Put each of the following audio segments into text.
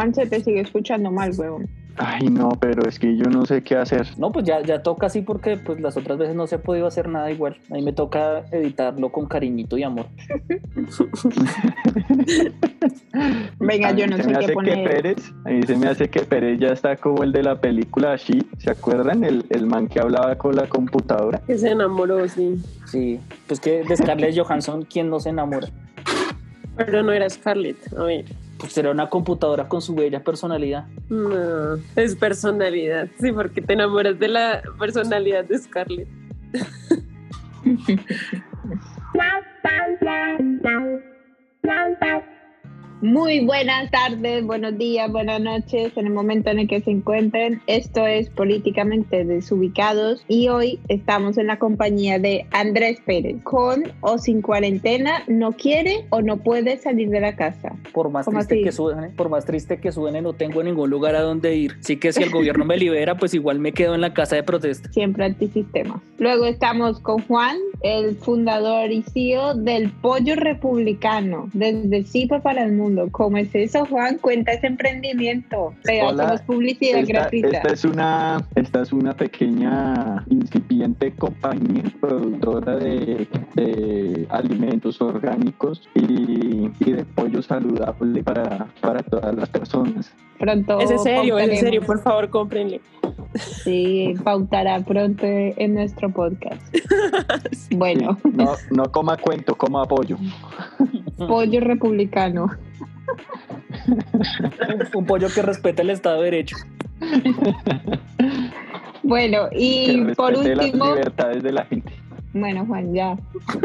Juan, se te sigue escuchando mal, huevón. Ay, no, pero es que yo no sé qué hacer. No, pues ya, ya toca así porque pues las otras veces no se ha podido hacer nada igual. A mí me toca editarlo con cariñito y amor. Venga, yo no sé me qué poner. que Pérez, a mí se me hace que Pérez ya está como el de la película She, ¿se acuerdan? El, el man que hablaba con la computadora. Que se enamoró, sí. Sí, pues que de Scarlett Johansson, ¿quién no se enamora? Pero no era Scarlett. A ver. Pues será una computadora con su bella personalidad. No, es personalidad. Sí, porque te enamoras de la personalidad de Scarlett. Muy buenas tardes, buenos días, buenas noches, en el momento en el que se encuentren. Esto es Políticamente Desubicados y hoy estamos en la compañía de Andrés Pérez. Con o sin cuarentena, no quiere o no puede salir de la casa. Por más ¿Cómo triste que suene, por más triste que suene, no tengo ningún lugar a donde ir. Así que si el gobierno me libera, pues igual me quedo en la casa de protesta. Siempre antisistema. Luego estamos con Juan, el fundador y CEO del Pollo Republicano, desde Cipa para el mundo. ¿Cómo es eso, Juan? Cuenta ese emprendimiento. Hola, hacemos publicidad Esta, gratuita. esta es una, esta es una pequeña incipiente compañía productora de, de alimentos orgánicos y, y de pollo saludable para, para todas las personas. Pronto Es en serio, es en serio. Por favor, cómprenle. Sí, pautará pronto en nuestro podcast. Bueno, No, no coma cuento, coma pollo. Pollo Republicano. Un pollo que respete el Estado de Derecho. Bueno, y que por respete las último, libertades de la gente. Bueno, Juan, ya.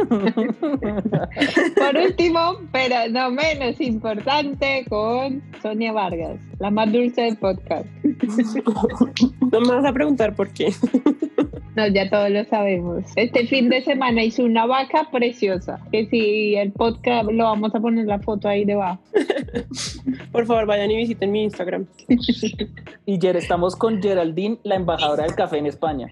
Por último, pero no menos importante, con Sonia Vargas, la más dulce del podcast. No me vas a preguntar por qué. No, ya todos lo sabemos. Este fin de semana hizo una vaca preciosa. Que si el podcast lo vamos a poner la foto ahí debajo. Por favor, vayan y visiten mi Instagram. Y Ger, estamos con Geraldine, la embajadora del café en España.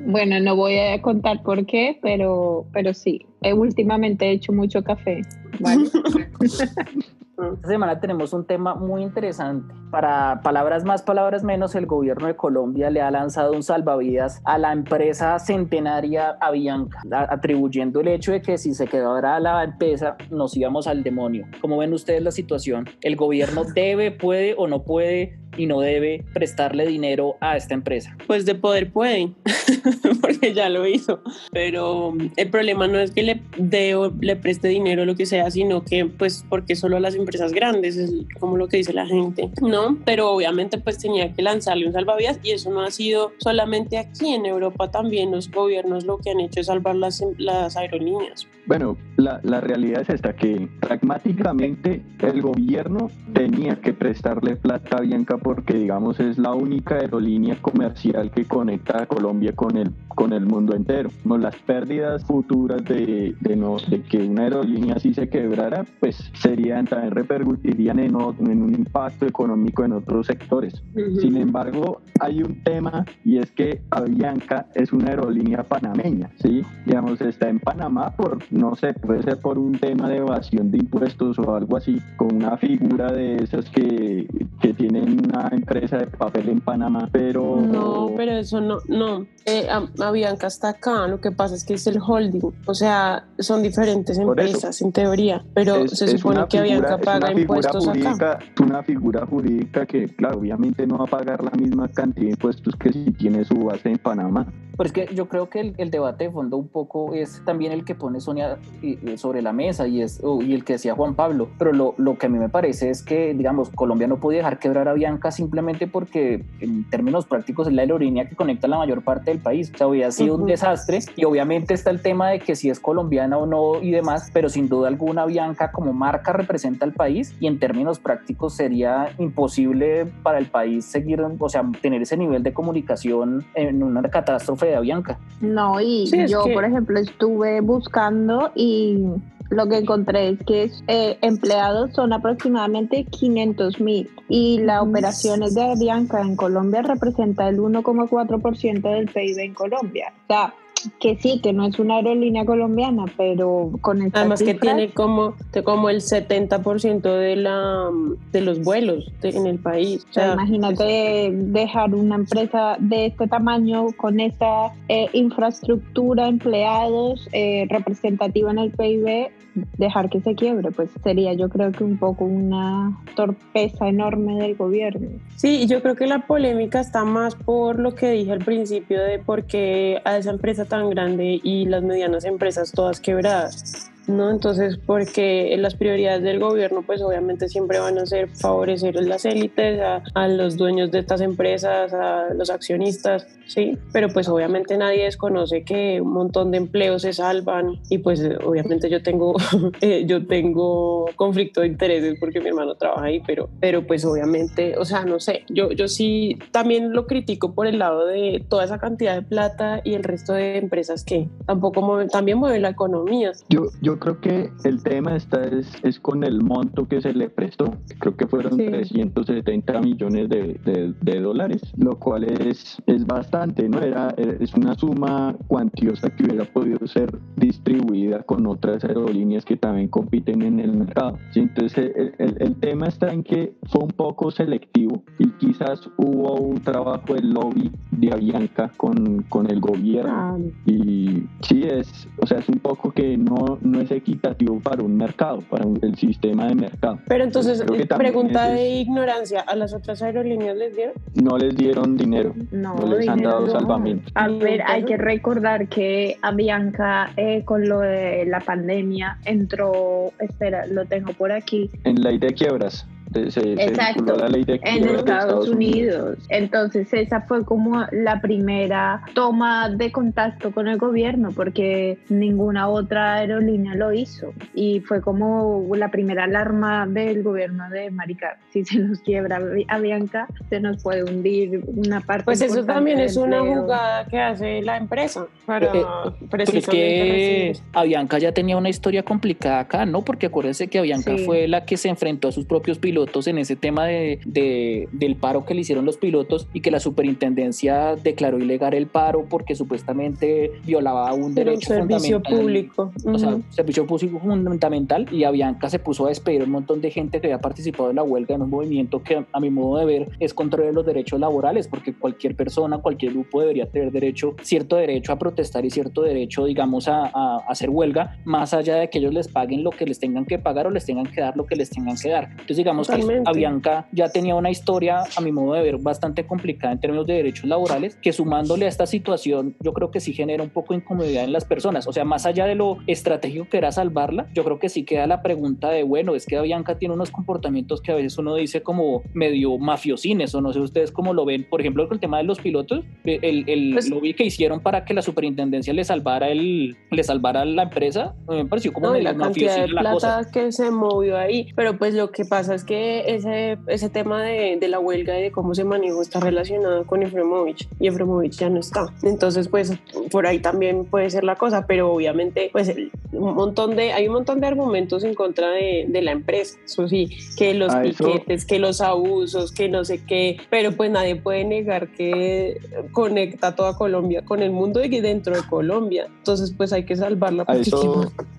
Bueno, no voy a contar por qué, pero, pero sí. Eh, últimamente he hecho mucho café. ¿vale? Esta semana tenemos un tema muy interesante. Para palabras más, palabras menos, el gobierno de Colombia le ha lanzado un salvavidas a la empresa centenaria Avianca, atribuyendo el hecho de que si se quedara la empresa nos íbamos al demonio. ¿Cómo ven ustedes la situación? ¿El gobierno debe, puede o no puede y no debe prestarle dinero a esta empresa? Pues de poder puede, porque ya lo hizo. Pero el problema no es que le dé o le preste dinero o lo que sea, sino que pues porque solo a las empresas grandes, es como lo que dice la gente, ¿no? Pero obviamente pues tenía que lanzarle un salvavidas y eso no ha sido solamente aquí, en Europa también los gobiernos lo que han hecho es salvar las, las aerolíneas. Bueno, la, la realidad es esta, que pragmáticamente el gobierno tenía que prestarle plata a Bianca porque, digamos, es la única aerolínea comercial que conecta a Colombia con el, con el mundo entero. No, las pérdidas futuras de, de, no, de que una aerolínea así se quebrara, pues serían, también repercutirían en, en un impacto económico en otros sectores. Sin embargo, hay un tema y es que Avianca es una aerolínea panameña, ¿sí? Digamos, está en Panamá por, no sé, puede ser por un tema de evasión de impuestos o algo así, con una figura de esas que, que tienen una empresa de papel en Panamá, pero... No, pero eso no, no. Eh, Avianca está acá, lo que pasa es que es el holding, o sea, son diferentes Por eso. empresas en teoría, pero es- se supone que figura- Avianca paga impuestos acá. jurídica, Es una figura jurídica que, claro, obviamente no va a pagar la misma cantidad de impuestos que si tiene su base en Panamá. Pero es que yo creo que el, el debate de fondo un poco es también el que pone Sonia y- y sobre la mesa y, es, y el que decía Juan Pablo. Pero lo, lo que a mí me parece es que, digamos, Colombia no podía dejar quebrar a Bianca simplemente porque en términos prácticos es la aerolínea que conecta la mayor parte del país. O sea, hubiera sido un Ujú. desastre y obviamente está el tema de que si es colombiana o no y demás, pero sin duda alguna Bianca como marca representa al país y en términos prácticos sería imposible para el país seguir, o sea, tener ese nivel de comunicación en una catástrofe de Avianca. No, y Sí, yo, que- por ejemplo, estuve buscando y lo que encontré es que eh, empleados son aproximadamente 500 mil y las Ujú. operaciones de Avianca en Colombia representa el 1,4% del PIB en Colombia. O sea, que sí, que no es una aerolínea colombiana, pero con esta Además que tiene como, como el 70% de, la, de los vuelos en el país. O sea, imagínate dejar una empresa de este tamaño con esta eh, infraestructura, empleados, eh, representativa en el PIB, dejar que se quiebre, pues sería yo creo que un poco una torpeza enorme del gobierno. Sí, yo creo que la polémica está más por lo que dije al principio de por qué a esa empresa tan grande y las medianas empresas todas quebradas. ¿No? Entonces, porque las prioridades del gobierno, pues obviamente siempre van a ser favorecer a las élites, a, los dueños de estas empresas, a los accionistas, ¿sí? Pero pues obviamente nadie desconoce que un montón de empleos se salvan y pues obviamente yo tengo, eh, yo tengo conflicto de intereses porque mi hermano trabaja ahí, pero, pero pues obviamente, o sea, no sé, yo, yo sí también lo critico por el lado de toda esa cantidad de plata y el resto de empresas que tampoco mueven, también mueven la economía. Yo, yo creo que el tema está es, es, con el monto que se le prestó. Creo que fueron 370 millones de, de, dólares, lo cual es, es bastante, ¿no? Era, es una suma cuantiosa que hubiera podido ser distribuida con otras aerolíneas que también compiten en el mercado. Entonces, el, el, tema está en que fue un poco selectivo y quizás hubo un trabajo de lobby de Avianca con, con el gobierno. Y sí, es, o sea, es un poco que no, no es equitativo para un mercado, para el sistema de mercado. Pero entonces, pregunta de ignorancia, ¿a las otras aerolíneas les dieron? No les dieron dinero, no, les han dado salvamento. A ver, hay que recordar que Avianca eh, con lo de la pandemia entró, espera, lo tengo por aquí. En ley de quiebras. Exacto, en Estados, Unidos. Entonces esa fue como la primera toma de contacto con el gobierno porque ninguna otra aerolínea lo hizo y fue como la primera alarma del gobierno de Maricar. Si se nos quiebra Avianca, se nos puede hundir una parte. Pues eso también es una jugada que hace la empresa para eh, eh, precisamente es que Avianca ya tenía una historia complicada acá, ¿no? Porque acuérdense que Avianca fue la que se enfrentó a sus propios pilotos en ese tema de, del paro que le hicieron los pilotos y que la superintendencia declaró ilegal el paro porque supuestamente violaba un derecho servicio público. O sea, servicio público fundamental y Avianca se puso a despedir un montón de gente que había participado en la huelga en un movimiento que a mi modo de ver es contra los derechos laborales porque cualquier persona, cualquier grupo debería tener derecho, cierto derecho a protestar y cierto derecho, digamos, a, a hacer huelga, más allá de que ellos les paguen lo que les tengan que pagar o les tengan que dar lo que les tengan que dar. Entonces, digamos, Avianca ya tenía una historia, a mi modo de ver, bastante complicada en términos de derechos laborales, que sumándole a esta situación, yo creo que sí genera un poco de incomodidad en las personas. O sea, más allá de lo estratégico que era salvarla, yo creo que sí queda la pregunta de, bueno, es que Avianca tiene unos comportamientos que a veces uno dice como medio mafiosines, o no sé ustedes cómo lo ven. Por ejemplo, con el tema de los pilotos, el, el pues lobby que hicieron para que la superintendencia le salvara el, le salvara la empresa, me pareció como no, la cantidad de plata que se movió ahí. Pero pues lo que pasa es que ese, ese tema de, de, la huelga y de cómo se manejó está relacionado con Efremovich y Efremovich ya no está. Entonces, pues por ahí también puede ser la cosa, pero obviamente, pues un montón de, hay un montón de argumentos en contra de, de la empresa. Eso sí, que los piquetes, que los abusos, que no sé qué, pero pues nadie puede negar que conecta toda Colombia con el mundo y dentro de Colombia. Entonces, pues hay que salvarla. A,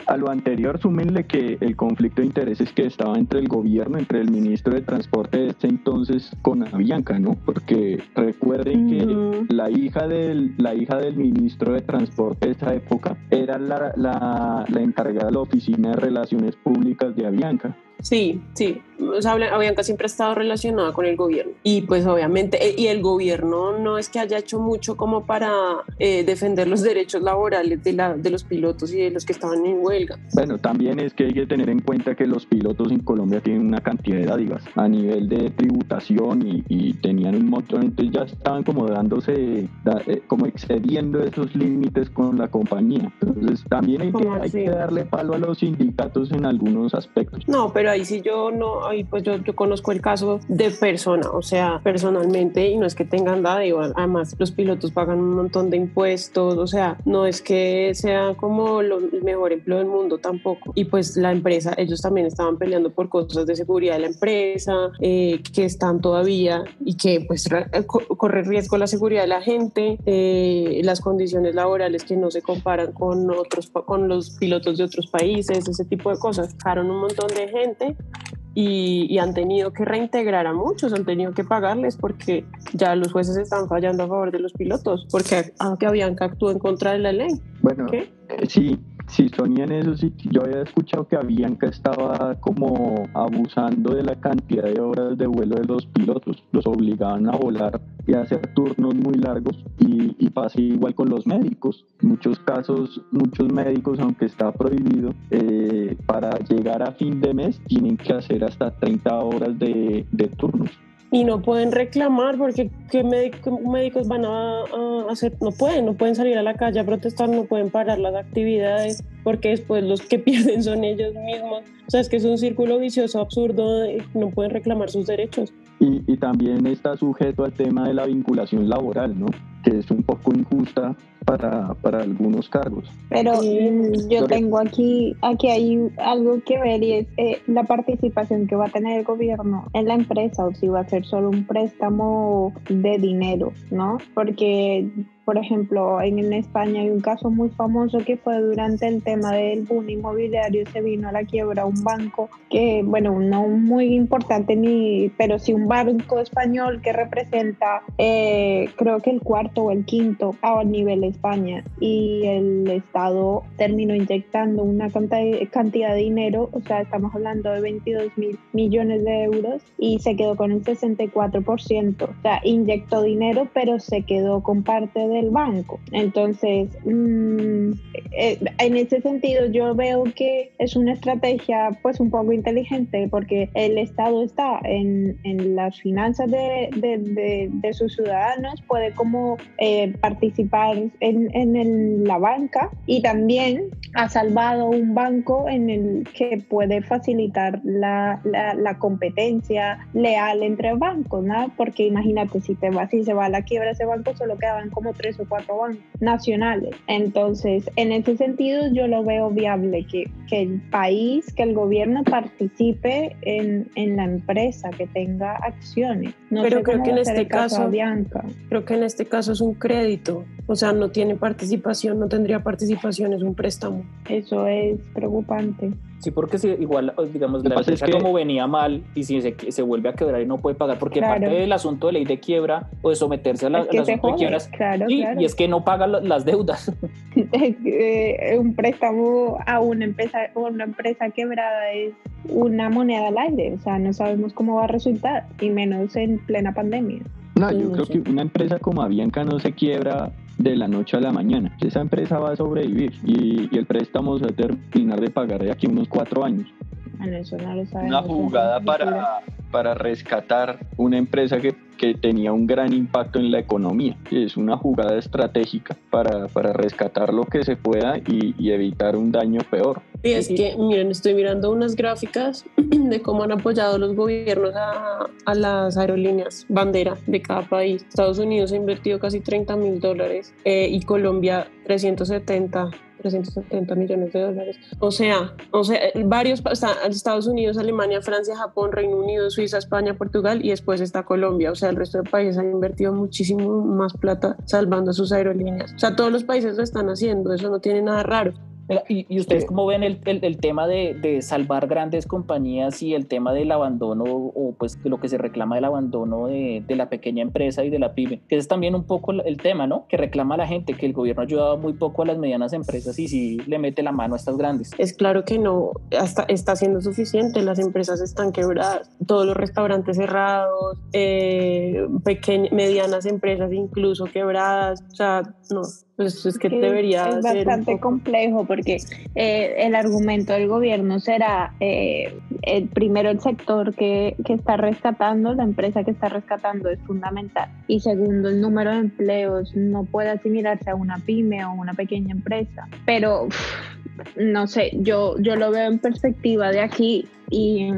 a lo anterior, súmenle que el conflicto de intereses que estaba entre el gobierno, entre el ministro de Transporte de ese entonces con Avianca, ¿no? Porque recuerden que la hija del la hija del ministro de Transporte de esa época era la, la, la encargada de la oficina de relaciones públicas de Avianca. Sí, sí. O sea, Avianca siempre ha estado relacionada con el gobierno. Y pues obviamente, eh, y el gobierno no es que haya hecho mucho como para eh, defender los derechos laborales de, la, de los pilotos y de los que estaban en huelga. Bueno, también es que hay que tener en cuenta que los pilotos en Colombia tienen una cantidad de dádivas a nivel de tributación y, tenían un montón, entonces ya estaban como dándose, eh, como excediendo esos límites con la compañía. Entonces también hay que, hay que darle palo a los sindicatos en algunos aspectos. No, pero ahí sí yo no, y pues yo, yo conozco el caso de persona, o sea, personalmente, y no es que tengan dádiva, además los pilotos pagan un montón de impuestos, o sea, no es que sea como lo, el mejor empleo del mundo tampoco. Y pues la empresa, ellos también estaban peleando por cosas de seguridad de la empresa, eh, que están todavía y que pues corre riesgo la seguridad de la gente, eh, las condiciones laborales que no se comparan con otros, con los pilotos de otros países, ese tipo de cosas. Sacaron un montón de gente y, han tenido que reintegrar a muchos, han tenido que pagarles porque ya los jueces están fallando a favor de los pilotos, porque aunque habían que actuar en contra de la ley. Bueno, ¿Qué? Sí, Sí, Sonia, en eso sí, yo había escuchado que Avianca estaba como abusando de la cantidad de horas de vuelo de los pilotos, los obligaban a volar y a hacer turnos muy largos y, y pasa igual con los médicos. En muchos casos, muchos médicos, aunque está prohibido, eh, para llegar a fin de mes tienen que hacer hasta 30 horas de, de turnos y no pueden reclamar porque qué médicos van a, hacer, no pueden, no pueden salir a la calle a protestar, no pueden parar las actividades porque después los que pierden son ellos mismos. O sea, es que es un círculo vicioso absurdo, no pueden reclamar sus derechos. Y, y también está sujeto al tema de la vinculación laboral, ¿no? Que es un poco injusta para, para algunos cargos. Pero yo tengo aquí, aquí hay algo que ver y es eh, la participación que va a tener el gobierno en la empresa o si va a ser solo un préstamo de dinero, ¿no? Porque por ejemplo, en, España hay un caso muy famoso que fue durante el tema del boom inmobiliario, se vino a la quiebra un banco que, bueno, no muy importante ni, pero sí un banco español que representa, eh, creo que el cuarto o el quinto a nivel España y el Estado terminó inyectando una cantidad de dinero, o sea, estamos hablando de 22 mil millones de euros y se quedó con el 64%, o sea, inyectó dinero pero se quedó con parte de el banco. Entonces, mm, eh, en ese sentido yo veo que es una estrategia pues un poco inteligente porque el Estado está en, en las finanzas de, de, de, sus ciudadanos, puede como eh, participar en, en la banca y también ha salvado un banco en el que puede facilitar la, la, la competencia leal entre bancos, ¿no? Porque imagínate, si, te va, si se va a la quiebra ese banco, solo quedaban como tres o cuatro bancos nacionales. Entonces, en ese sentido, yo lo veo viable que, que el país, que el gobierno participe en, en la empresa, que tenga acciones. No Pero creo que en este caso, Bianca. creo que en este caso es un crédito, o sea, no tiene participación, no tendría participación, es un préstamo. Eso es preocupante. Sí, porque si igual, digamos, la empresa como venía mal y si se, se, vuelve a quebrar y no puede pagar, porque parte del asunto de ley de quiebra o de someterse a la, al asunto de quiebras, claro, y es que no paga las deudas. Eh, un préstamo a una empresa, una empresa quebrada es una moneda al aire, o sea, no sabemos cómo va a resultar, y menos en plena pandemia. No, yo creo que una empresa como Avianca no se quiebra de la noche a la mañana. Esa empresa va a sobrevivir y, el préstamo se va a terminar de pagar de aquí unos cuatro años. Una jugada para, para rescatar una empresa que, que, tenía un gran impacto en la economía. Es una jugada estratégica para, para rescatar lo que se pueda y, y evitar un daño peor. Y es que, miren, estoy mirando unas gráficas de cómo han apoyado los gobiernos a, a las aerolíneas bandera de cada país. Estados Unidos ha invertido casi 30 mil dólares eh, y Colombia 370 370 millones de dólares. O sea, o sea, varios, Estados Unidos, Alemania, Francia, Japón, Reino Unido, Suiza, España, Portugal y después está Colombia. O sea, el resto de países han invertido muchísimo más plata salvando sus aerolíneas. O sea, todos los países lo están haciendo, eso no tiene nada raro. ¿Y, ustedes cómo ven el, el, tema de, de, salvar grandes compañías y el tema del abandono o pues de lo que se reclama del abandono de, de, la pequeña empresa y de la pyme? Que es también un poco el tema, ¿no? Que reclama la gente, que el gobierno ha ayudado muy poco a las medianas empresas y sí le mete la mano a estas grandes. Es claro que no, hasta está siendo suficiente, las empresas están quebradas, todos los restaurantes cerrados, eh, pequeñas, medianas empresas incluso quebradas, o sea, no, pues es que debería es bastante complejo porque eh, el argumento del gobierno será eh, el primero el sector que, que, está rescatando la empresa que está rescatando es fundamental. Y segundo el número de empleos no puede asimilarse a una pyme o una pequeña empresa. Pero no sé yo yo lo veo en perspectiva de aquí y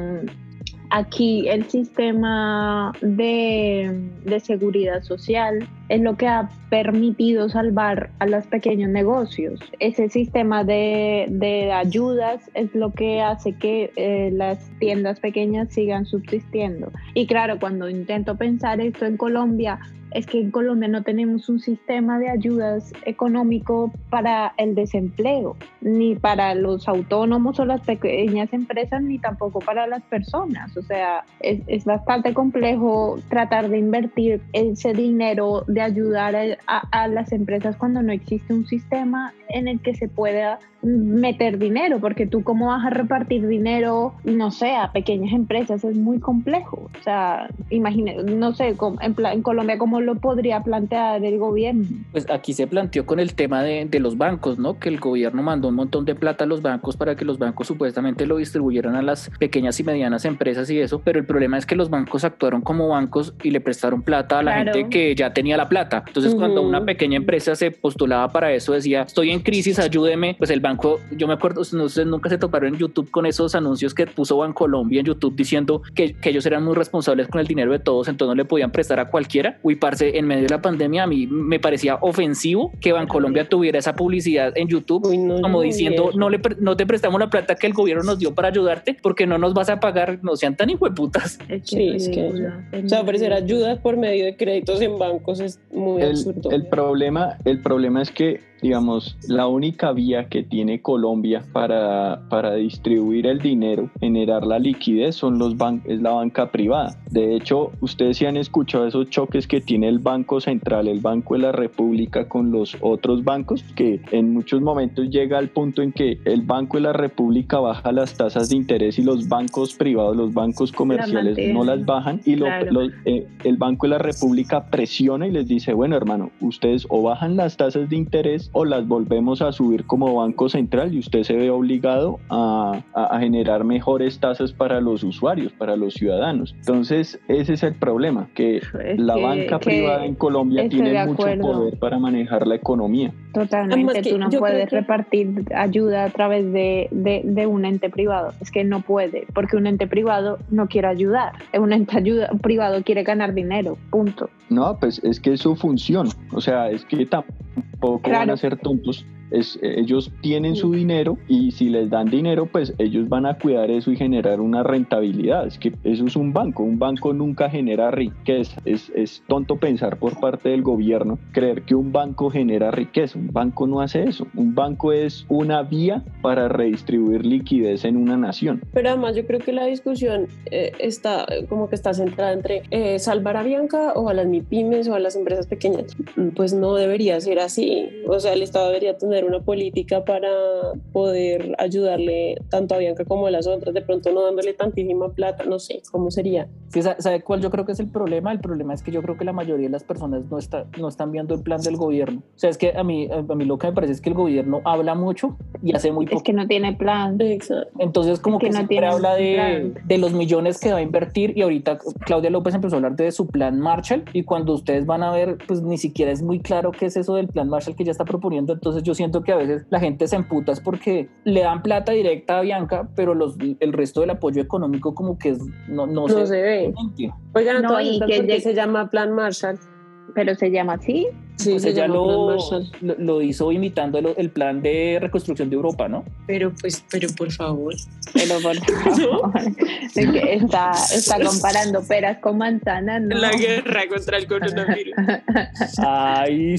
aquí el sistema de, de, seguridad social es lo que ha permitido salvar a los pequeños negocios. Ese sistema de, de ayudas es lo que hace que eh, las tiendas pequeñas sigan subsistiendo. Y claro, cuando intento pensar esto en Colombia, es que en Colombia no tenemos un sistema de ayudas económico para el desempleo, ni para los autónomos o las pequeñas empresas, ni tampoco para las personas. O sea, es, es bastante complejo tratar de invertir ese dinero de ayudar a, a, las empresas cuando no existe un sistema en el que se pueda meter dinero, porque tú cómo vas a repartir dinero, no sé, a pequeñas empresas, es muy complejo. O sea, imagínate, no sé, en, en Colombia lo podría plantear el gobierno? Pues aquí se planteó con el tema de, de, los bancos, ¿no? Que el gobierno mandó un montón de plata a los bancos para que los bancos supuestamente lo distribuyeran a las pequeñas y medianas empresas y eso, pero el problema es que los bancos actuaron como bancos y le prestaron plata a la gente que ya tenía la plata. Entonces, cuando una pequeña empresa se postulaba para eso, decía, estoy en crisis, ayúdeme, pues el banco, yo me acuerdo, sé, nunca se toparon en YouTube con esos anuncios que puso Bancolombia en YouTube diciendo que, que ellos eran muy responsables con el dinero de todos, entonces no le podían prestar a cualquiera. Uy, parce, en medio de la pandemia a mí me parecía ofensivo que Bancolombia tuviera esa publicidad en YouTube como diciendo no, le, no te prestamos la plata que el gobierno nos dio para ayudarte porque no nos vas a pagar, no sean tan hijueputas. Sí, es que o sea, ofrecer ayuda por medio de créditos en bancos es muy absurdo. El problema, el problema es que digamos, la única vía que tiene Colombia para, para distribuir el dinero, generar la liquidez, son los es la banca privada. De hecho, ustedes sí han escuchado esos choques que tiene el Banco Central, el Banco de la República con los otros bancos, que en muchos momentos llega al punto en que el Banco de la República baja las tasas de interés y los bancos privados, los bancos comerciales no las bajan y eh, el Banco de la República presiona y les dice, bueno hermano, ustedes o bajan las tasas de interés o las volvemos a subir como Banco Central y usted se ve obligado a, a, generar mejores tasas para los usuarios, para los ciudadanos. Entonces, ese es el problema, que la banca privada en Colombia tiene mucho poder para manejar la economía. Totalmente, tú no puedes repartir ayuda a través de, de, de, un ente privado. Es que no puede, porque un ente privado no quiere ayudar. Un ente ayuda, privado quiere ganar dinero, punto. No, pues es que es su función. O sea, es que tampoco van a ser tontos es, ellos tienen su dinero y si les dan dinero, pues ellos van a cuidar eso y generar una rentabilidad. Es que eso es un banco. Un banco nunca genera riqueza. Es, es tonto pensar por parte del gobierno creer que un banco genera riqueza. Un banco no hace eso. Un banco es una vía para redistribuir liquidez en una nación. Pero además yo creo que la discusión eh, está como que está centrada entre eh, salvar a Bianca o a las MIPIMES o a las empresas pequeñas. Pues no debería ser así. O sea, el Estado debería tener una política para poder ayudarle tanto a Bianca como a las otras, de pronto no dándole tantísima plata, no sé, ¿cómo sería? Sí, ¿Sabe cuál yo creo que es el problema? El problema es que yo creo que la mayoría de las personas no, está, no están viendo el plan del gobierno. O sea, es que a mí, a mí lo que me parece es que el gobierno habla mucho y hace muy poco. Es que no tiene plan. Exacto. Entonces, como que, no siempre habla de, de, los millones que va a invertir y ahorita Claudia López empezó a hablar de su plan Marshall y cuando ustedes van a ver, pues ni siquiera es muy claro qué es eso del plan Marshall que ya está proponiendo. Entonces, yo siento que a veces la gente se emputa es porque le dan plata directa a Bianca, pero los, el resto del apoyo económico como que no, no, se, ve. Oigan, no, y que se llama Plan Marshall. Pero se llama así. Sí, pues ella lo, lo, hizo imitando el, el, plan de reconstrucción de Europa, ¿no? Pero pues, pero por favor. Pero por favor. está, está comparando peras con manzanas. ¿no? La guerra contra el coronavirus. Ay.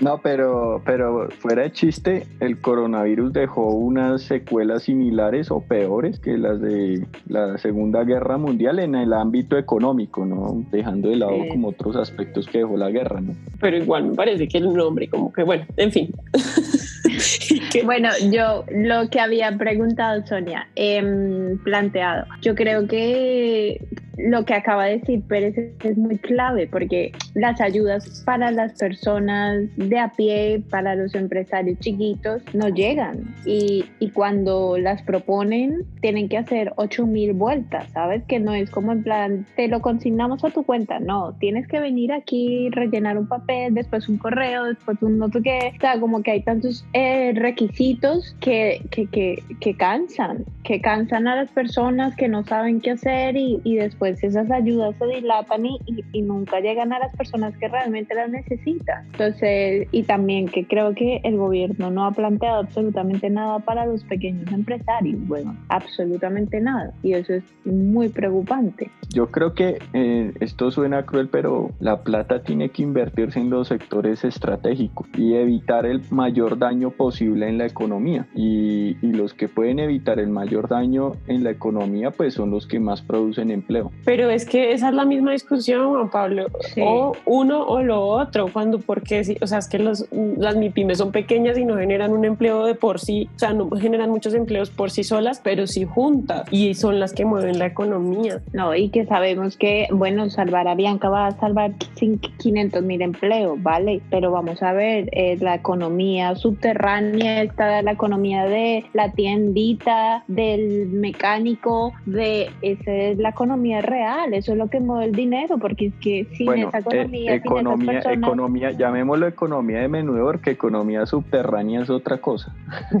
No, pero, pero fuera de chiste, el coronavirus dejó unas secuelas similares o peores que las de la Segunda Guerra Mundial en el ámbito económico, ¿no? Dejando de lado como otros aspectos que dejó la guerra, ¿no? Pero igual me parece que el nombre, como que bueno, en fin. bueno, yo lo que había preguntado, Sonia, eh, planteado, yo creo que lo que acaba de decir Pérez es muy clave porque las ayudas para las personas de a pie, para los empresarios chiquitos, no llegan. Y, y cuando las proponen, tienen que hacer 8 mil vueltas, ¿sabes? Que no es como en plan, te lo consignamos a tu cuenta, no, tienes que venir aquí, rellenar un papel, después un correo, después un no sé qué, o sea, como que hay tantos eh, requisitos que, que, que, que, cansan, que cansan a las personas que no saben qué hacer y, y después esas ayudas se dilatan y, y, nunca llegan a las personas que realmente las necesitan. Entonces, y también que creo que el gobierno no ha planteado absolutamente nada para los pequeños empresarios, bueno, absolutamente nada, y eso es muy preocupante. Yo creo que eh, esto suena cruel, pero la plata tiene que invertirse en los sectores estratégicos y evitar el mayor daño posible en la economía. Y, y, los que pueden evitar el mayor daño en la economía, pues son los que más producen empleo. Pero es que esa es la misma discusión, Juan Pablo. Sí. O uno o lo otro. Cuando, porque, o sea, es que los, las MIPIMES son pequeñas y no generan un empleo de por sí, o sea, no generan muchos empleos por sí solas, pero sí juntas. Y son las que mueven la economía. No, y que sabemos que, bueno, salvar a Bianca va a salvar 500 mil empleos, ¿vale? Pero vamos a ver, eh, la economía subterránea está la economía de la tiendita, del mecánico, de esa es la economía real, eso es lo que mueve el dinero, porque es que sin bueno, esa economía, eh, economía, sin personas... economía, llamémoslo economía de menudeo, porque economía subterránea es otra cosa.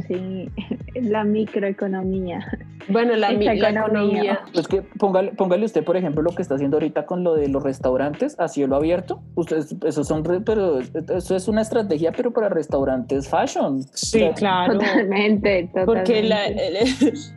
Sí, la microeconomía. Bueno, la, mi, la economía. Es que póngale, póngale usted, por ejemplo, lo que está haciendo ahorita con lo de los restaurantes a cielo abierto. Ustedes, eso son, pero eso es una estrategia, pero para restaurantes fashion. Sí, claro. Totalmente, totalmente. Porque la, el,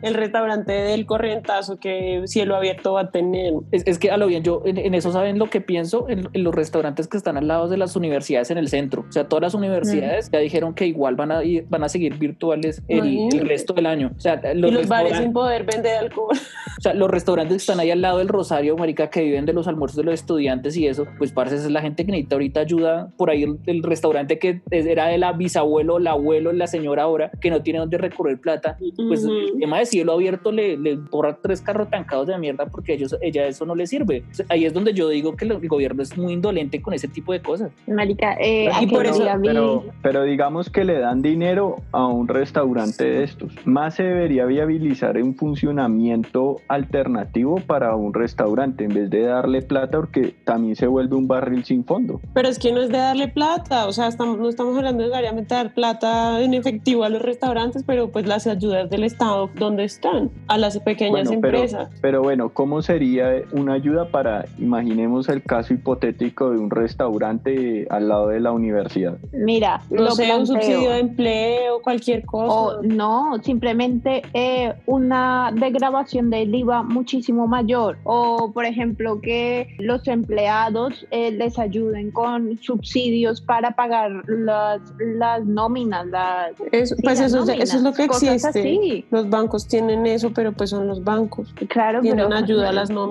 el, restaurante del corrientazo que cielo abierto va a tener. Es, es que a lo bien, yo en, en, eso saben lo que pienso en, en, los restaurantes que están al lado de las universidades en el centro. O sea, todas las universidades ya dijeron que igual van a ir, van a seguir virtuales el, el resto del año. O sea, los, y los bares sin poder vender alcohol. O sea, los restaurantes que están ahí al lado del Rosario, marica, que viven de los almuerzos de los estudiantes y eso, pues parce, esa es la gente que necesita ahorita ayuda. Por ahí el, el restaurante que era de la bisabuelo, el abuelo, la señora ahora, que no tiene dónde recorrer plata, pues uh -huh. el tema de cielo abierto le, le borra tres carros tancados de mierda porque ellos, ella eso no le sirve. Ahí es donde yo digo que el gobierno es muy indolente con ese tipo de cosas. Marica, eh, y por eso, pero, pero digamos que le dan dinero a un restaurante de estos. Más se debería viabilizar un funcionamiento alternativo para un restaurante en vez de darle plata porque también se vuelve un barril sin fondo. Pero es que no es de darle plata, o sea, estamos, no estamos hablando necesariamente de dar plata en efectivo a los restaurantes, pero pues las ayudas del Estado, ¿dónde están? A las pequeñas bueno, pero, empresas. Pero bueno, ¿cómo sería una ayuda para, imaginemos el caso hipotético de un restaurante al lado de la universidad? Mira, no sé, planteo. un subsidio de empleo, cualquier cosa. O no, simplemente eh, una degradación del IVA muchísimo mayor. O, por ejemplo, que los empleados eh, les ayuden con subsidios para pagar las, las nóminas. Las, eso, sí, pues las eso, nóminas, eso, es lo que existe. Así. Los bancos tienen eso, pero pues son los bancos. Claro, tienen pero, ayuda a las nóminas.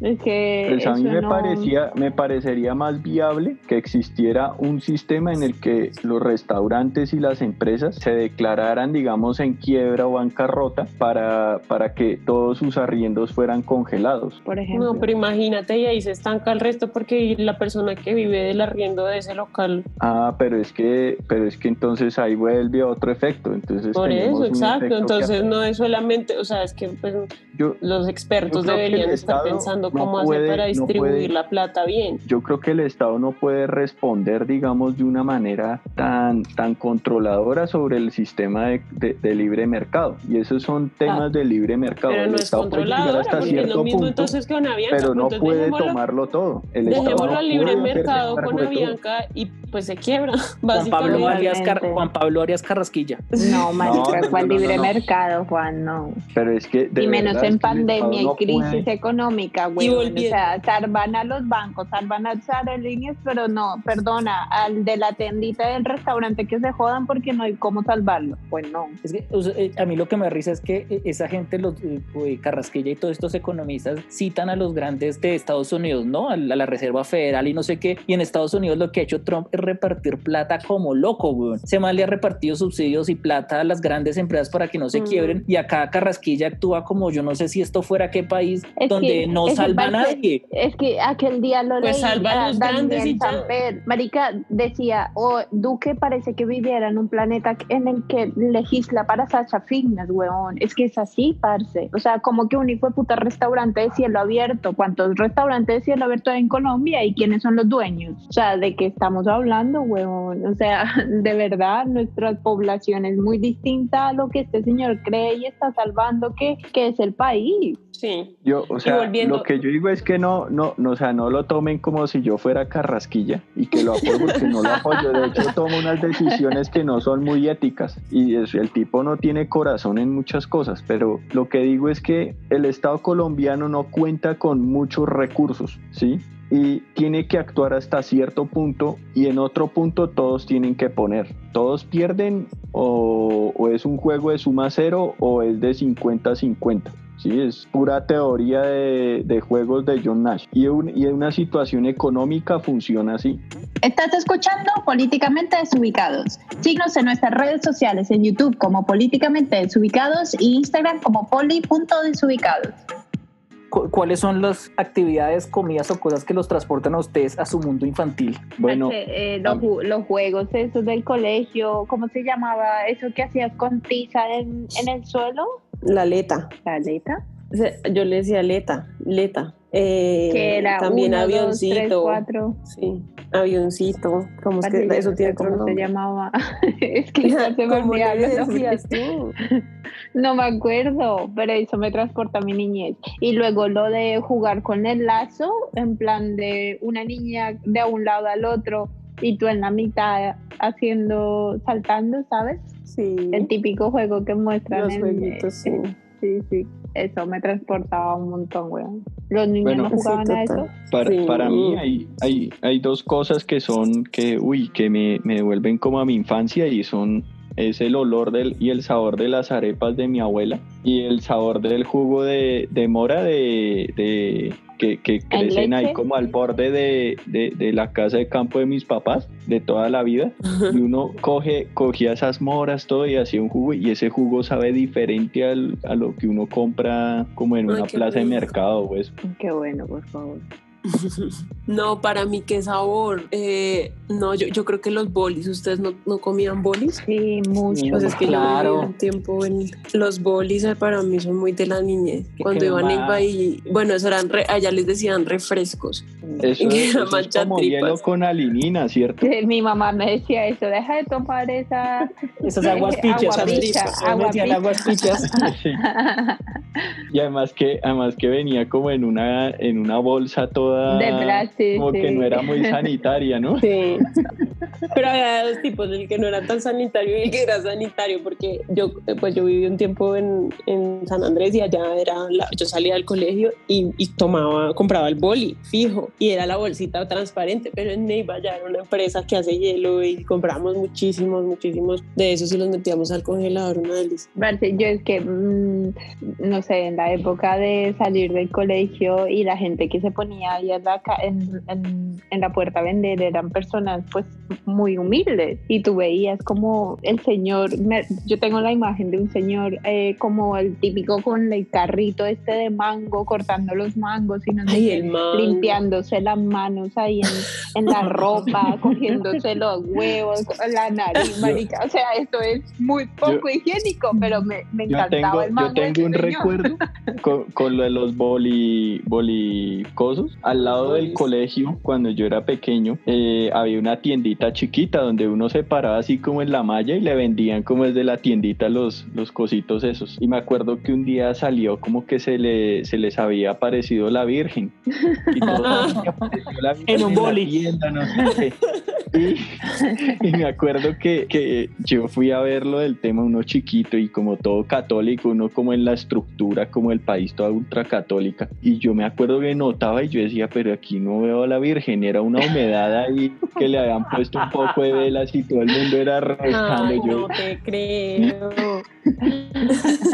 Es que pues a mí me, no... parecía, me parecería más viable que existiera un sistema en el que los restaurantes y las empresas se declararan, digamos, en quiebra o bancarrota para, para que todos sus arriendos fueran congelados. Por ejemplo. No, pero imagínate, y ahí se estanca el resto porque la persona que vive del arriendo de ese local. Ah, pero es que, pero es que entonces ahí vuelve otro efecto. Entonces Por eso, exacto. Entonces no es solamente, o sea, es que pues, yo, los expertos deberían estar pensando no cómo puede, hacer para distribuir no puede, la plata bien. Yo creo que el Estado no puede responder, digamos, de una manera tan, tan controladora sobre el sistema de, de, de libre mercado. Y esos son temas ah, de libre mercado. Pero no el es controladora, porque es lo mismo punto, entonces con Avianca. Pero no entonces puede tomarlo todo. El dejémoslo no al libre mercado con Avianca y pues se quiebra, Juan Pablo, Arias Car Juan Pablo Arias Carrasquilla. No, marica, no, ¿cuál no, libre mercado, Juan? No. Pero es que... y menos verdad, en pandemia y crisis puede. Económica, güey. O sea, salvan a los bancos, salvan a las aerolíneas, pero no, perdona, al de la tendita del restaurante que se jodan porque no hay cómo salvarlo. Pues no. Es que o sea, eh, a mí lo que me risa es que eh, esa gente, los eh, Carrasquilla y todos estos economistas, citan a los grandes de Estados Unidos, ¿no? A la, a la Reserva Federal y no sé qué. Y en Estados Unidos lo que ha hecho Trump es repartir plata como loco, weón. Se mal le ha repartido subsidios y plata a las grandes empresas para que no se Mm. quiebren y acá Carrasquilla actúa como yo no sé si esto fuera qué país Es donde que no salva a nadie. Es que aquel día lo Pues leí salva a los grandes y ya. Samper. Marica decía, o Duque parece que viviera en un planeta en el que legisla para Sacha Fitness, weón. Es que es así, parce. O sea, como que un hijo de puta restaurante de cielo abierto. ¿Cuántos restaurantes de cielo abierto hay en Colombia y quiénes son los dueños? O sea, ¿de qué estamos hablando, weón? O sea, de verdad, nuestra población es muy distinta a lo que este señor cree y está salvando que, que es el país. Sí. Yo, o sea, volviendo- lo que yo digo es que no, no, no, o sea, no lo tomen como si yo fuera carrasquilla y que lo apoyo porque no lo apoyo. De hecho, tomo unas decisiones que no son muy éticas y es- el tipo no tiene corazón en muchas cosas, pero lo que digo es que el Estado colombiano no cuenta con muchos recursos, ¿sí? Y tiene que actuar hasta cierto punto y en otro punto todos tienen que poner. Todos pierden o, o es un juego de suma cero o es de 50-50. Sí, es pura teoría de, de juegos de John Nash. Y, un- y una situación económica funciona así. Estás escuchando Políticamente Desubicados. Síguenos en nuestras redes sociales, en YouTube como Políticamente Desubicados y Instagram como poli.desubicados. Cu- ¿Cuáles son las actividades, comidas o cosas que los transportan a ustedes a su mundo infantil? Bueno, Eh, los, am- ju- los juegos esos del colegio, ¿cómo se llamaba? Eso que hacías con tiza en, en el suelo, La aleta. la aleta. Yo le decía aleta, leta. Eh, que era también uno, dos, avioncito. tres, cuatro. Sí, avioncito. ¿Cómo es que eso tiene ¿Cómo se nombre? llamaba? es que ya se me ¿Cómo le olvidaron los decías nombres. tú? No me acuerdo, pero eso me transporta a mi niñez. Y luego lo de jugar con el lazo, en plan de una niña de un lado al otro y tú en la mitad haciendo, saltando, ¿sabes? Sí. El típico juego que muestran Los en... jueguitos, sí. Sí, sí. Eso me transportaba un montón, weón. Los niños Bueno, no jugaban Sí, a eso. para, Sí. para mí hay, hay, hay dos cosas que son que, uy, que me, me devuelven como a mi infancia y son es el olor del, y el sabor de las arepas de mi abuela y el sabor del jugo de, de mora de, de que, que crecen ahí como al borde de, de- de la casa de campo de mis papás de toda la vida y uno coge cogía esas moras todo y hacía un jugo y ese jugo sabe diferente al- a lo que uno compra como en Ay, una plaza de mercado eso. Qué bueno, por favor. No, para mí, qué sabor. Eh, no, yo, yo creo que los bolis, ¿ustedes no, no comían bolis? Sí, mucho. Pues es que Claro. yo viví un tiempo en los bolis eh, para mí son muy de la niñez. Cuando iban a más- y bueno, eso eran re- allá les decían refrescos. Eso, Que es- eso es mancha como tripas. hielo con alinina, ¿cierto? Sí, Mi mamá me decía eso, deja de tomar esa... Esas aguas pichas, Agua esas picha. aguas pichas. Sí. Y además que, además que venía como en una, en una bolsa toda De plástico. como que sí. no era muy sanitaria, ¿no? Sí. Pero había dos tipos, el que no era tan sanitario y el que era sanitario, porque yo, pues yo viví un tiempo en, en San Andrés y allá era, la- yo salía del colegio y, y tomaba, compraba el boli fijo y era la bolsita transparente, pero en Neiva ya era una empresa que hace hielo y compramos muchísimos, muchísimos de esos y los metíamos al congelador, una delicia. Parce, yo es que, mm, no sé, en la época de salir del colegio y la gente que se ponía en en, en- en la puerta a vender eran personas pues muy humildes y tú veías como el señor, me- yo tengo la imagen de un señor eh, como el típico con el carrito este de mango, cortando los mangos y no Ay, el mango. limpiándose las manos ahí en, en la ropa, cogiéndose los huevos, la nariz, marica. O sea, esto es muy poco higiénico, pero me, me Yo encantaba tengo, el yo mango. de tengo ese un señor. recuerdo con, con lo de los boli, bolicosos. Al lado del colegio, cuando yo era pequeño, eh, había una tiendita chiquita donde uno se paraba así como en la malla y le vendían como desde la tiendita los, los cositos esos. Y me acuerdo que un día salió como que se, le, se les había aparecido la Virgen. Y todos, "Se apareció la Virgen En un la boli". tienda, no sé. Y, y me acuerdo que, que yo fui a ver lo del tema uno chiquito y como todo católico, uno como en la estructura, como el país toda ultracatólica. Y yo me acuerdo que notaba y yo decía, pero aquí no veo a la Virgen, era una humedad ahí que le habían puesto un poco de velas y todo el mundo era rezando. Yo, no te creo.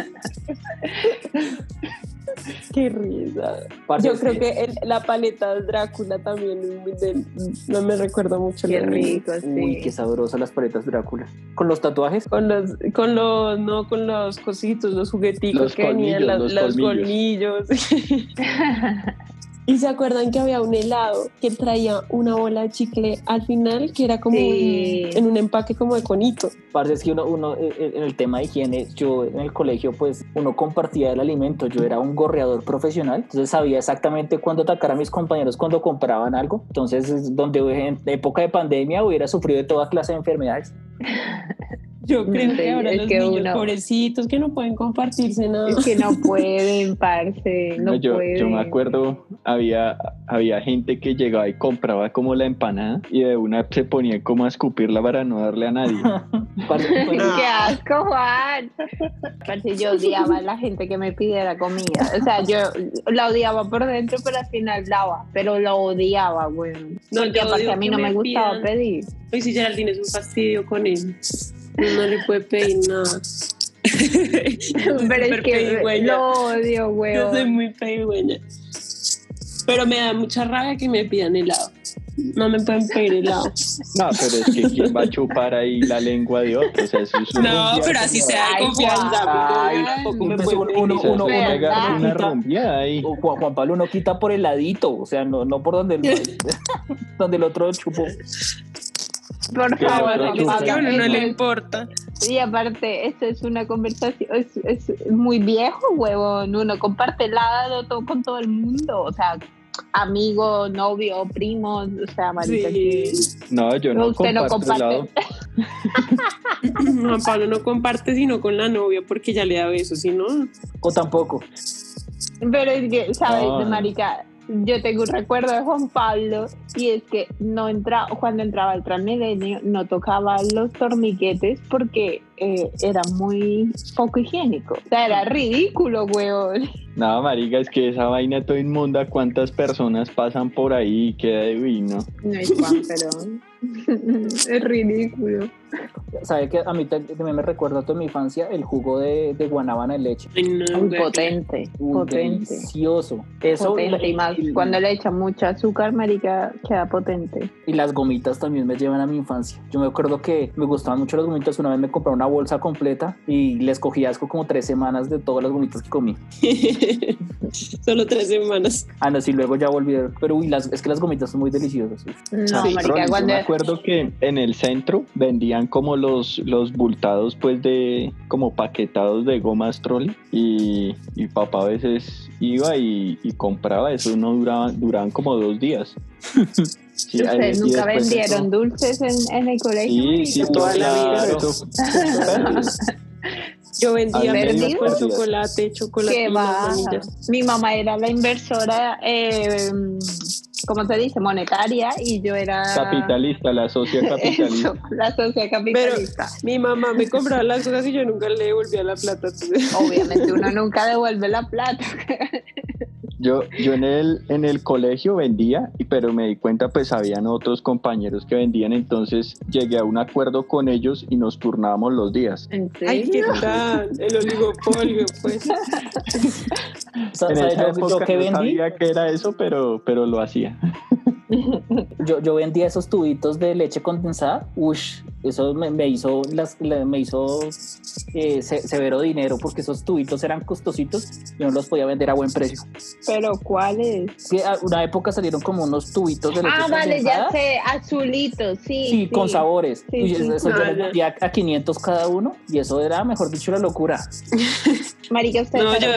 Qué risa. Yo creo que- el- la paleta de Drácula también no me recuerdo mucho. Qué rico, sí. Uy, qué sabrosas las paletas Drácula. Con los tatuajes. Con los, con los, no, con los cositos, los jugueticos Los que venían, colmillos, los los colmillos. y se acuerdan que había un helado que traía una bola de chicle al final, que era como Sí. un- en un empaque como de conito. Parce, es que uno, uno eh, eh, en el tema de higiene, yo en el colegio, pues uno compartía el alimento. Yo era un gorreador profesional, entonces sabía exactamente cuándo atacar a mis compañeros cuando compraban algo. Entonces, es donde en época de pandemia hubiera sufrido de toda clase de enfermedades. Yo creo Sí, que ahora es los que niños uno- pobrecitos que no pueden compartirse nada. Es que no pueden, parce, no, No, yo, pueden. yo me acuerdo, había, había gente que llegaba y compraba como la empanada y de una se ponía como a escupirla para no darle a nadie. Parce, pues, ¡Qué asco, Juan! Parce, yo odiaba a la gente que me pidiera comida. O sea, yo la odiaba por dentro, pero al final daba. Pero lo odiaba, güey. No, Porque yo aparte a mí no me me gustaba pedir. Hoy si Geraldine es un fastidio con él. No le puede pedir nada. Pero es que lo odio, güey. Yo soy muy pedigüeña. Pero me da mucha rabia que me pidan helado. No me pueden pedir helado. No, pero es que quién va a chupar ahí la lengua de otro. O sea, eso es un No, pero así de Ay, confianza. Ay, tampoco me uno- uno- uno- una rumbeada ahí. o Juan, Pablo no quita por el ladito, o sea, no, no por donde el, donde el otro chupó. Por favor, que a uno no le importa. Y aparte, esto es una conversación, es, es muy viejo, huevón. Uno comparte helado to- con todo el mundo, o sea, amigo, novio, primos, o sea, marica, Sí. No, yo no Usted no comparto helado. Juan Pablo no comparte sino con la novia porque ya le da besos, si no. O tampoco. Pero es que, ¿sabes, No. marica? Yo tengo un recuerdo de Juan Pablo y es que no entra, cuando entraba al Transmilenio no tocaba los torniquetes porque eh, era muy poco higiénico. O sea, era ridículo, huevón. No, marica, es que esa vaina toda inmunda, ¿cuántas personas pasan por ahí y queda de vino? No es Juan, pero es ridículo. ¿Sabe que a mí ta- también me recuerda toda mi infancia el jugo de, de guanábana en leche? No, Muy potente, Uy, potente. Delicioso. Eso potente y más. Cuando le echa mucho azúcar, marica, queda potente. y las gomitas también me llevan a mi infancia. Yo me acuerdo que me gustaban mucho las gomitas. Una vez me compré una bolsa completa y les cogí asco como tres semanas de todas las gomitas que comí. Solo tres semanas. Ah, no, sí, luego ya volví. a- Pero uy, las, es que las gomitas son muy deliciosas. uf. No, Sí, marica, Ronnie, yo me acuerdo que en el centro vendían como los, los bultados pues de como paquetados de gomas trolley y, y papá a veces iba y, y compraba eso no duraba duraban como dos días Sí, ¿Ustedes nunca vendieron eso- dulces en, en el colegio? sí toda la vida. Yo vendía con perdido. chocolate, chocolate ¿Qué va? Mi mamá era la inversora, eh, ¿cómo se dice? Monetaria y yo era... capitalista la socia capitalista Eso, la socia capitalista. Mi mamá me compraba las cosas y yo nunca le devolvía la plata. Obviamente uno nunca devuelve la plata. Yo, yo en el, en el colegio vendía, y- pero me di cuenta pues habían otros compañeros que vendían, entonces llegué a un acuerdo con ellos y nos turnábamos los días. ¿En Ay, qué serio? tal, el oligopolio, pues. En ¿Sabes esa yo, época yo qué no vendí? sabía que era eso, pero, pero lo hacía. Yo, yo vendía esos tubitos de leche condensada. Ush, eso me, me hizo, las, la- me hizo eh, se- severo dinero porque esos tubitos eran costositos y no los podía vender a buen precio. ¿Pero cuáles? Sí, a una época salieron como unos tubitos de leche Ah, vale, ya sé, azulitos, sí. Sí, con sabores. Sí, sí, eso yo les ya. vendía a 500 cada uno y eso era, mejor dicho, la locura. Marica, ustedes No, yo-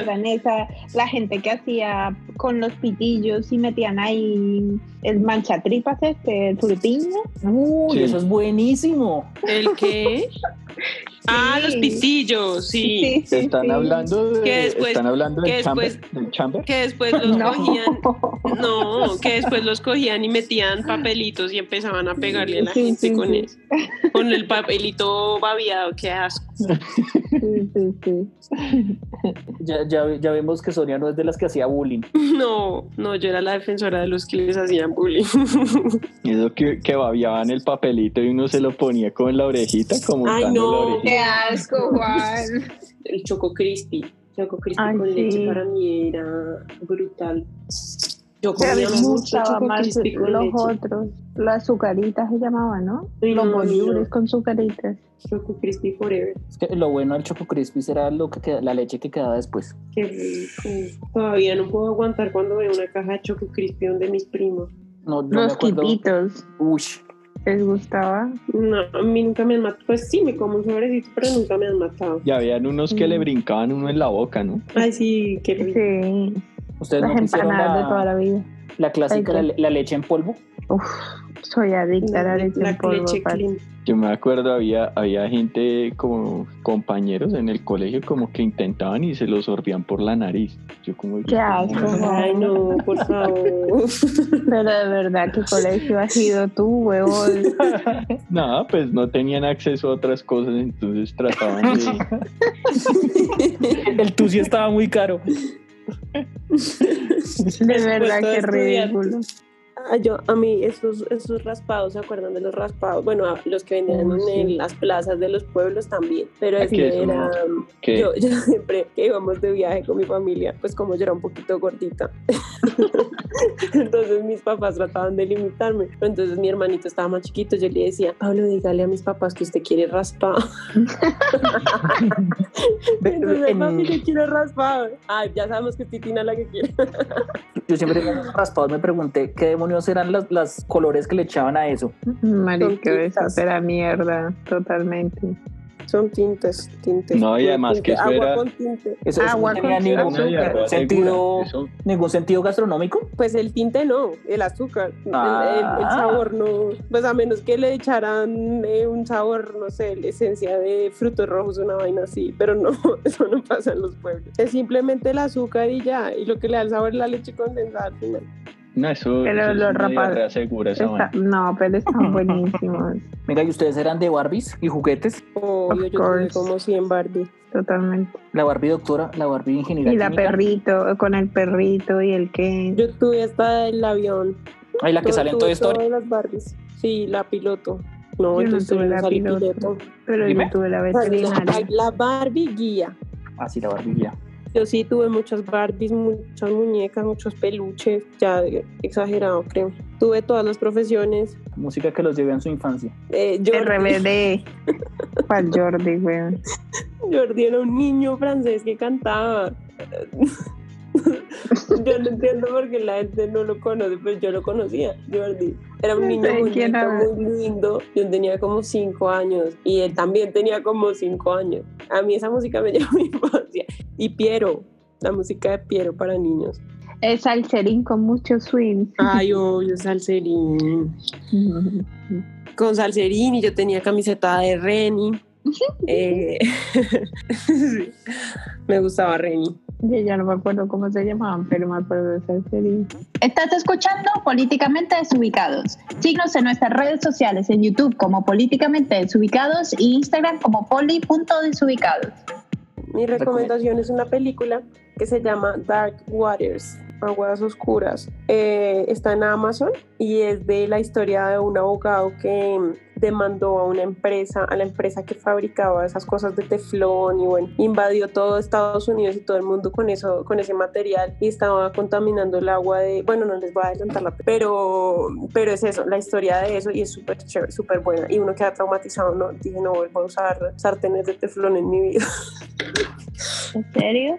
la gente que hacía con los pitillos y metían ahí el manchatripas este, el frutiño. Uy, Sí. eso es buenísimo. ¿El qué? Ah, los pitillos, sí. sí, Están sí. hablando de, Que después- están hablando que del chamber, después- del chamber. Que después los No. cogían. No, que después los cogían y metían papelitos y empezaban a pegarle a la Sí, gente sí, con sí. eso. Con el papelito babiado, qué asco. Sí, sí, sí. Ya, ya, ya vemos que Sonia no es de las que hacía bullying. No, no, yo era la defensora de los que les hacían bullying. Eso que, que babiaban el papelito y uno se lo ponía como en la orejita, como Ay, no. Qué asco, Juan. El choco crispy. Choco Crispy Ay, con sí. leche para mí era brutal. Yo comía me mucho gustaba Choco más Crispy con los leche. otros. Las azucaritas se llamaban, ¿no? Uy, los no, con azucaritas. Choco Crispy Forever. Es que lo bueno del Choco Crispy era lo que queda- la leche que quedaba después. Qué rico. Todavía no puedo aguantar cuando veo una caja de Choco Crispy donde mis primos. No, no me los acuerdo. quipitos. Uy, ¿Les gustaba? No, a mí nunca me han matado. Pues sí, me como un sobrecito, pero nunca me han matado. Y habían unos que le brincaban uno en la boca, ¿no? Ay, sí, qué rico. Sí. ustedes Las no empanadas de toda la, la vida. La clásica, la, la leche en polvo. Uf, soy adicta a la La, leche en polvo. leche parce. clean. Yo me acuerdo, había, había gente como compañeros en el colegio como que intentaban y se lo sorbían por la nariz. Yo como... Qué asco. Ay, no, por favor. Pero de verdad, ¿qué colegio has ido tú, huevón? Nada, pues no tenían acceso a otras cosas, entonces trataban de... El tusi estaba muy caro. De verdad, Puesto de qué ridículo. Ah, yo, a mí, esos, esos raspados, ¿se acuerdan de los raspados? Bueno, a- los que vendían sí. en las plazas de los pueblos también. Pero es que era. Yo, yo siempre que íbamos de viaje con mi familia, pues como yo era un poquito gordita, entonces mis papás trataban de limitarme. Pero entonces mi hermanito estaba más chiquito, yo le decía, Pablo, dígale a mis papás que usted quiere raspado. Entonces, En- papi, yo quiero raspado. Ay, ya sabemos que es Titina la que quiere. yo siempre raspados me pregunté qué demonios eran las, las colores que le echaban a eso. Marico, eso tintas. era mierda, totalmente. Son tintes, tintes. No, y además que eso agua era- con tinte. Eso, eso Agua no con tenía azúcar. ningún sentido, eso- ningún sentido gastronómico. Pues el tinte no, el azúcar. El- Ah. El, el sabor no. Pues a menos que le echaran eh, un sabor, no sé, la esencia de frutos rojos, una vaina así. Pero no, eso no pasa en los pueblos. Es simplemente el azúcar y ya. Y lo que le da el sabor es la leche condensada al final. No, eso, Pero eso los vaina. no, pero están buenísimos, Venga, ¿y ustedes eran de Barbies y juguetes? Obvio, yo tuve como 100 Barbie. totalmente. La Barbie doctora, la Barbie ingeniera Y la química. perrito, con el perrito y el que... Yo tuve hasta el avión. Ay, la que sale en Toy Story. todas las Barbies. Sí, la piloto. No, Yo no tuve la piloto. piloto. Pero Dime. yo tuve la veterinaria. la Barbie guía. Ah, sí, la Barbie ya. Yo sí tuve muchas Barbies, muchas muñecas, muchos peluches, ya exagerado creo. Tuve todas las profesiones. Música que los llevé en su infancia. Eh, Jordi, RBD. ¿Cuál Jordi, weón? Jordi era un niño francés que cantaba. yo no entiendo por qué la gente no lo conoce, pero yo lo conocía, Jordi. Era un niño sé muy, lindo, habla. muy lindo. Yo tenía como cinco años y él también tenía como cinco años. A mí esa música me llevó mi infancia. Y Piero, la música de Piero para niños. Es salserín con mucho swing. Ay, obvio, Salserín. Con Salserín y yo tenía camiseta de Reni. Eh, me gustaba Reni. Yo ya no me acuerdo cómo se llamaban, pero me acuerdo de salserín. Estás escuchando Políticamente Desubicados. Síguenos en nuestras redes sociales, en YouTube como Políticamente Desubicados y Instagram como poli.desubicados. Mi recomendación es una película que se llama Dark Waters, Aguas Oscuras. Eh, está en Amazon y es de la historia de un abogado que demandó a una empresa, a la empresa que fabricaba esas cosas de teflón y bueno, invadió todo Estados Unidos y todo el mundo con eso, con ese material y estaba contaminando el agua de, bueno, no les voy a adelantar la pero, pero es eso, la historia de eso y es súper chévere, súper buena y uno queda traumatizado, no, dije no vuelvo a usar sartenes de teflón en mi vida. ¿En serio?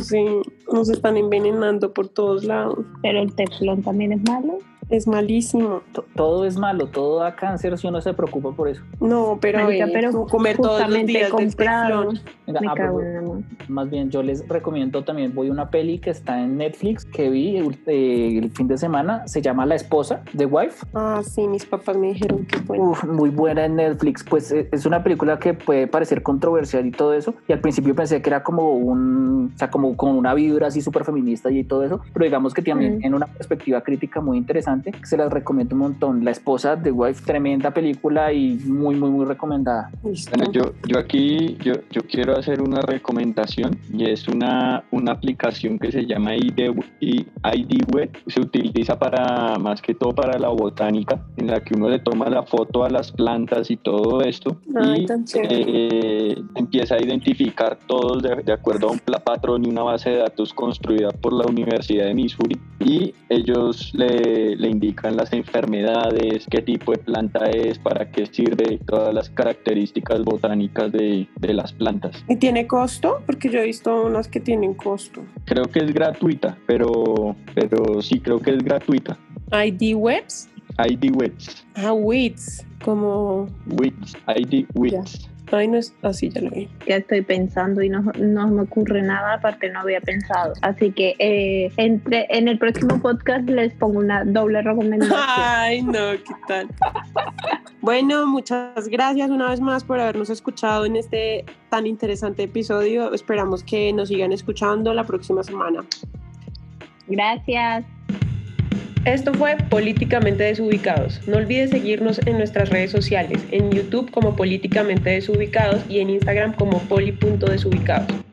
Sí, nos están envenenando por todos lados. Pero el teflón también es malo. Es malísimo. To- Todo es malo, todo da cáncer si uno se preocupa por eso. No, pero, Marica, eh, pero comer todos los justamente días del comprado. teflón. Venga, Me ah, cago pues, más bien yo les recomiendo también, voy a una peli que está en Netflix que vi eh, el fin de semana, se llama La Esposa, The Wife. Ah, sí, mis papás me dijeron que fue. Uf, muy buena en Netflix. Pues eh, es una película que puede parecer controversial y todo eso. Y al principio pensé que era como un, o sea, como con una vibra así súper feminista y todo eso. Pero digamos que también Mm. en una perspectiva crítica muy interesante. Interesante. Se las recomiendo un montón. La esposa de Wife, tremenda película y muy, muy, muy recomendada. Bueno, yo, yo aquí yo, yo quiero hacer una recomendación y es una, una aplicación que se llama ID, ID Web. Se utiliza para más que todo para la botánica, en la que uno le toma la foto a las plantas y todo esto y eh, empieza a identificar todos de, de acuerdo a un patrón y una base de datos construida por la Universidad de Missouri y ellos le, le, indican las enfermedades, qué tipo de planta es, para qué sirve, todas las características botánicas de, de las plantas. ¿Y tiene costo? Porque yo he visto unas que tienen costo. Creo que es gratuita, pero, pero sí, creo que es gratuita. ID Webs. ID Webs. Ah, WITS, como... WITS, ID WITS. Ay, no es así, ya lo vi. Ya estoy pensando y no, no me ocurre nada, aparte no había pensado. Así que eh, entre, en el próximo podcast les pongo una doble recomendación. Ay, no, ¿qué tal? bueno, muchas gracias una vez más por habernos escuchado en este tan interesante episodio. Esperamos que nos sigan escuchando la próxima semana. Gracias. Esto fue Políticamente Desubicados. No olvides seguirnos en nuestras redes sociales, en YouTube como Políticamente Desubicados y en Instagram como poli.desubicados.